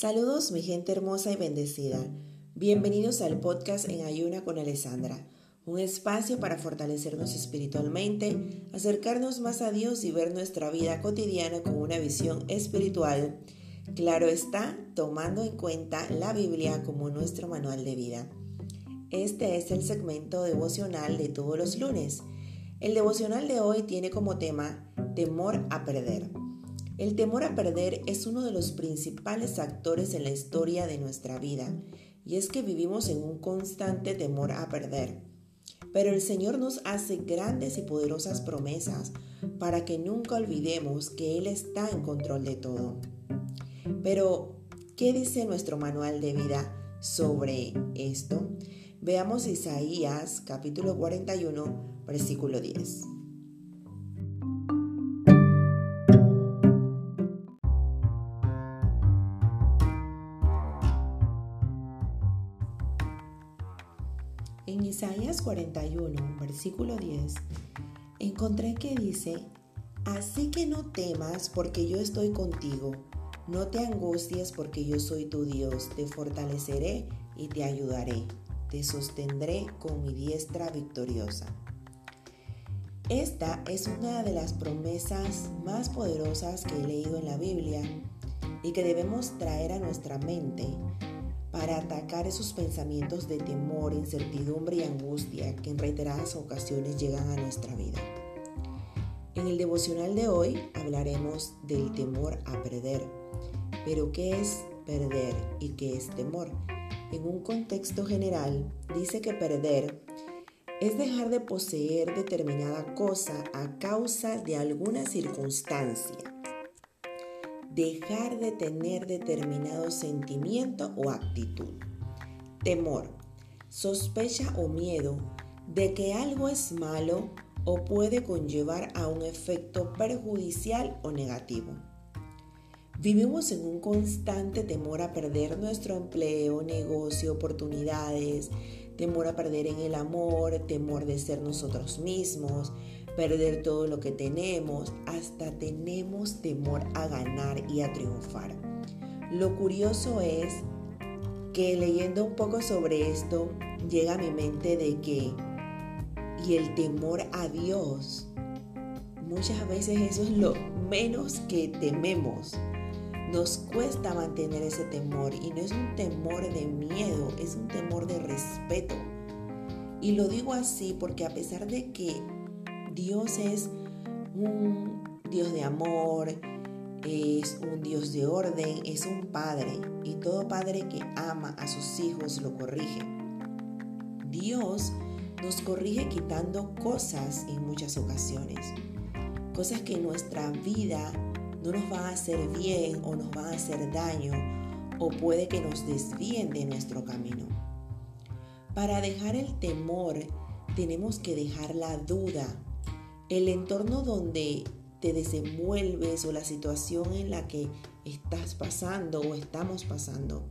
Saludos mi gente hermosa y bendecida. Bienvenidos al podcast En Ayuna con Alessandra, un espacio para fortalecernos espiritualmente, acercarnos más a Dios y ver nuestra vida cotidiana con una visión espiritual. Claro está, tomando en cuenta la Biblia como nuestro manual de vida. Este es el segmento devocional de todos los lunes. El devocional de hoy tiene como tema temor a perder. El temor a perder es uno de los principales actores en la historia de nuestra vida, y es que vivimos en un constante temor a perder. Pero el Señor nos hace grandes y poderosas promesas para que nunca olvidemos que Él está en control de todo. Pero, ¿qué dice nuestro manual de vida sobre esto? Veamos Isaías capítulo 41, versículo 10. En Isaías 41, versículo 10, encontré que dice, Así que no temas porque yo estoy contigo, no te angusties porque yo soy tu Dios, te fortaleceré y te ayudaré, te sostendré con mi diestra victoriosa. Esta es una de las promesas más poderosas que he leído en la Biblia y que debemos traer a nuestra mente para atacar esos pensamientos de temor, incertidumbre y angustia que en reiteradas ocasiones llegan a nuestra vida. En el devocional de hoy hablaremos del temor a perder. Pero ¿qué es perder y qué es temor? En un contexto general, dice que perder es dejar de poseer determinada cosa a causa de alguna circunstancia dejar de tener determinado sentimiento o actitud. Temor, sospecha o miedo de que algo es malo o puede conllevar a un efecto perjudicial o negativo. Vivimos en un constante temor a perder nuestro empleo, negocio, oportunidades, temor a perder en el amor, temor de ser nosotros mismos, perder todo lo que tenemos, hasta tenemos temor a ganar y a triunfar. Lo curioso es que leyendo un poco sobre esto, llega a mi mente de que, y el temor a Dios, muchas veces eso es lo menos que tememos. Nos cuesta mantener ese temor y no es un temor de miedo, es un temor de respeto. Y lo digo así porque a pesar de que Dios es un Dios de amor, es un Dios de orden, es un Padre y todo Padre que ama a sus hijos lo corrige. Dios nos corrige quitando cosas en muchas ocasiones, cosas que en nuestra vida no nos van a hacer bien o nos van a hacer daño o puede que nos desvíen de nuestro camino. Para dejar el temor tenemos que dejar la duda, el entorno donde te desenvuelves o la situación en la que estás pasando o estamos pasando.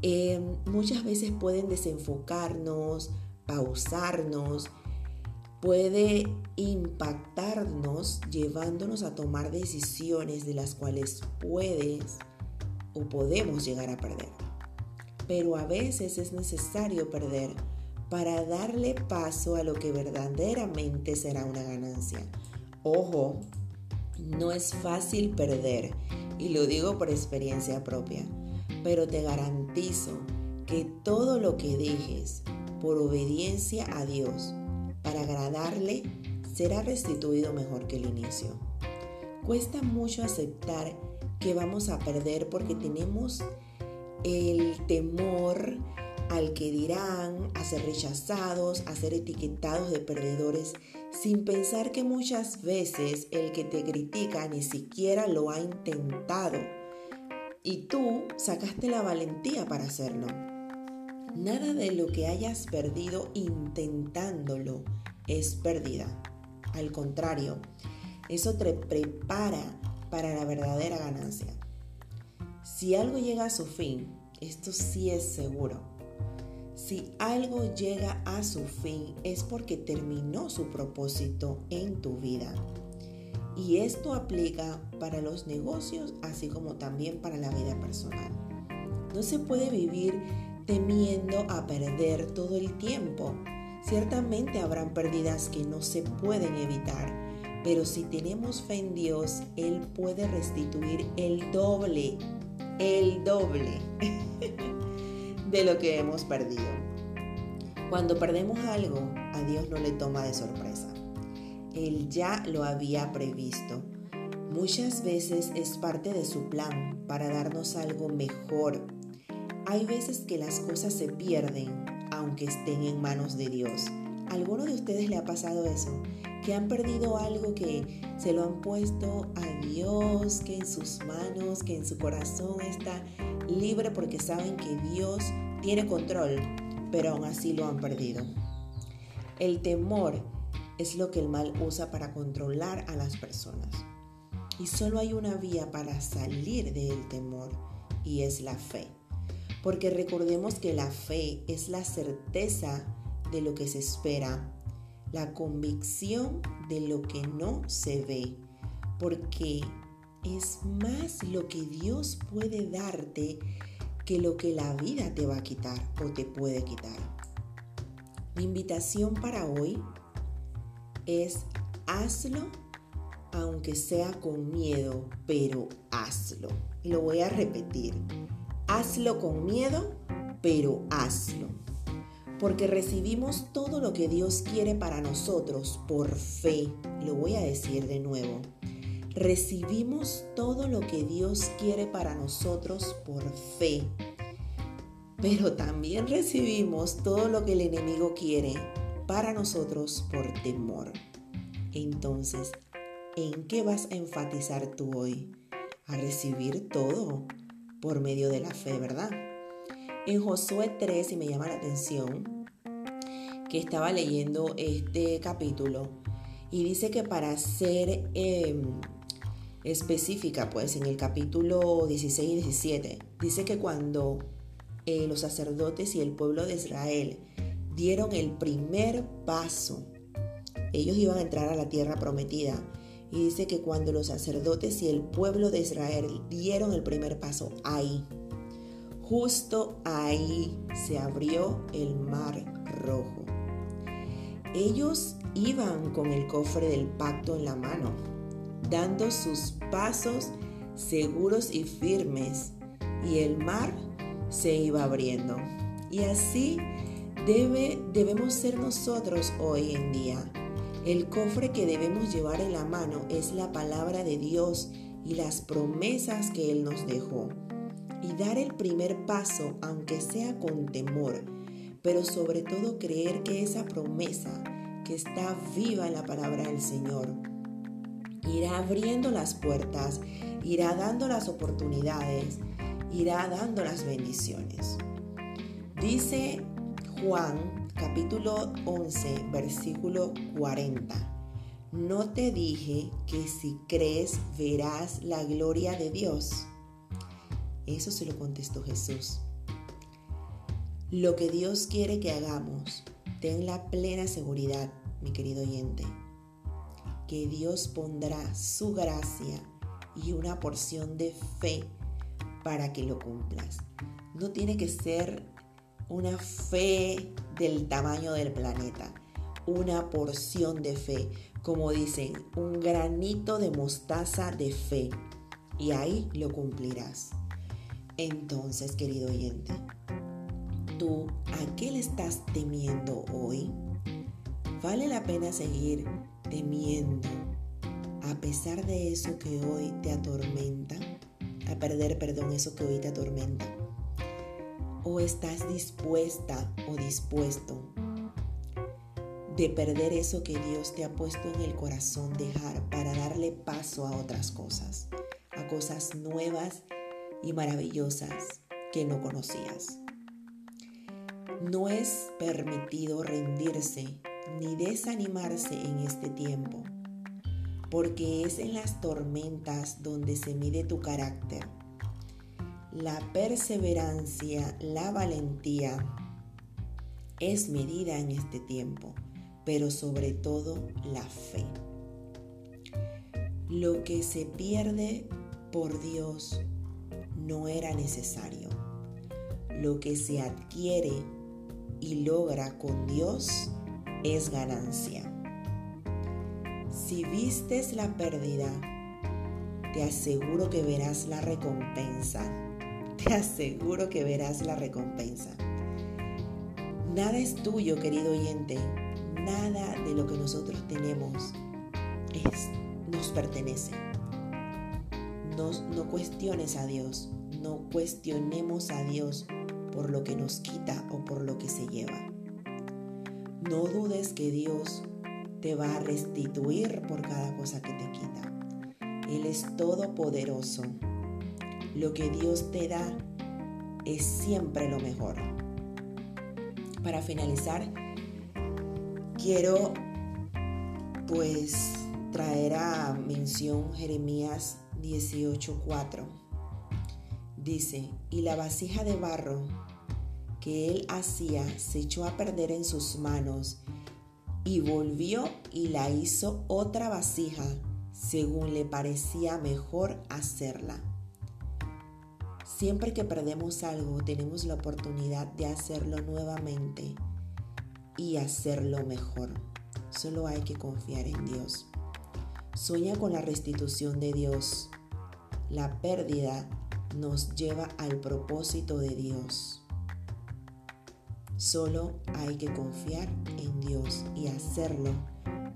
Eh, muchas veces pueden desenfocarnos, pausarnos, puede impactarnos llevándonos a tomar decisiones de las cuales puedes o podemos llegar a perder. Pero a veces es necesario perder para darle paso a lo que verdaderamente será una ganancia. Ojo, no es fácil perder, y lo digo por experiencia propia, pero te garantizo que todo lo que dejes por obediencia a Dios para agradarle será restituido mejor que el inicio. Cuesta mucho aceptar que vamos a perder porque tenemos el temor al que dirán, a ser rechazados, a ser etiquetados de perdedores, sin pensar que muchas veces el que te critica ni siquiera lo ha intentado y tú sacaste la valentía para hacerlo. Nada de lo que hayas perdido intentándolo es pérdida. Al contrario, eso te prepara para la verdadera ganancia. Si algo llega a su fin, esto sí es seguro si algo llega a su fin es porque terminó su propósito en tu vida. Y esto aplica para los negocios así como también para la vida personal. No se puede vivir temiendo a perder todo el tiempo. Ciertamente habrán pérdidas que no se pueden evitar, pero si tenemos fe en Dios, Él puede restituir el doble, el doble de lo que hemos perdido. Cuando perdemos algo, a Dios no le toma de sorpresa. Él ya lo había previsto. Muchas veces es parte de su plan para darnos algo mejor. Hay veces que las cosas se pierden aunque estén en manos de Dios. ¿A alguno de ustedes le ha pasado eso? Que han perdido algo que se lo han puesto a Dios, que en sus manos, que en su corazón está libre porque saben que Dios tiene control, pero aún así lo han perdido. El temor es lo que el mal usa para controlar a las personas. Y solo hay una vía para salir del temor y es la fe. Porque recordemos que la fe es la certeza de lo que se espera, la convicción de lo que no se ve. Porque es más lo que Dios puede darte que lo que la vida te va a quitar o te puede quitar. Mi invitación para hoy es hazlo aunque sea con miedo, pero hazlo. Lo voy a repetir. Hazlo con miedo, pero hazlo. Porque recibimos todo lo que Dios quiere para nosotros por fe. Lo voy a decir de nuevo. Recibimos todo lo que Dios quiere para nosotros por fe. Pero también recibimos todo lo que el enemigo quiere para nosotros por temor. Entonces, ¿en qué vas a enfatizar tú hoy? A recibir todo por medio de la fe, ¿verdad? En Josué 3, y me llama la atención, que estaba leyendo este capítulo, y dice que para ser em, específica, pues en el capítulo 16 y 17, dice que cuando eh, los sacerdotes y el pueblo de Israel dieron el primer paso. Ellos iban a entrar a la tierra prometida. Y dice que cuando los sacerdotes y el pueblo de Israel dieron el primer paso, ahí, justo ahí se abrió el mar rojo. Ellos iban con el cofre del pacto en la mano, dando sus pasos seguros y firmes, y el mar se iba abriendo. Y así debe, debemos ser nosotros hoy en día. El cofre que debemos llevar en la mano es la palabra de Dios y las promesas que Él nos dejó. Y dar el primer paso, aunque sea con temor, pero sobre todo creer que esa promesa que está viva en la palabra del Señor irá abriendo las puertas, irá dando las oportunidades, irá dando las bendiciones. Dice Juan capítulo 11, versículo 40. No te dije que si crees verás la gloria de Dios. Eso se lo contestó Jesús. Lo que Dios quiere que hagamos, ten la plena seguridad, mi querido oyente, que Dios pondrá su gracia y una porción de fe para que lo cumplas. No tiene que ser una fe del tamaño del planeta, una porción de fe, como dicen, un granito de mostaza de fe, y ahí lo cumplirás. Entonces, querido oyente, ¿tú a qué le estás temiendo hoy? ¿Vale la pena seguir temiendo a pesar de eso que hoy te atormenta? A perder, perdón, eso que hoy te atormenta ¿O estás dispuesta o dispuesto de perder eso que Dios te ha puesto en el corazón, dejar para darle paso a otras cosas, a cosas nuevas y maravillosas que no conocías? No es permitido rendirse ni desanimarse en este tiempo, porque es en las tormentas donde se mide tu carácter la perseverancia, la valentía es medida en este tiempo, pero sobre todo la fe. lo que se pierde por Dios no era necesario. Lo que se adquiere y logra con Dios es ganancia. Si vistes la pérdida, te aseguro que verás la recompensa. Te aseguro que verás la recompensa. Nada es tuyo, querido oyente. Nada de lo que nosotros tenemos es, nos pertenece. No, no cuestiones a Dios. No cuestionemos a Dios por lo que nos quita o por lo que se lleva. No dudes que Dios te va a restituir por cada cosa que te quita. Él es todopoderoso. Lo que Dios te da es siempre lo mejor. Para finalizar, quiero pues traer a mención Jeremías 18:4. Dice, y la vasija de barro que él hacía se echó a perder en sus manos y volvió y la hizo otra vasija según le parecía mejor hacerla. Siempre que perdemos algo tenemos la oportunidad de hacerlo nuevamente y hacerlo mejor. Solo hay que confiar en Dios. Sueña con la restitución de Dios. La pérdida nos lleva al propósito de Dios. Solo hay que confiar en Dios y hacerlo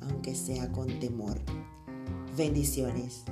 aunque sea con temor. Bendiciones.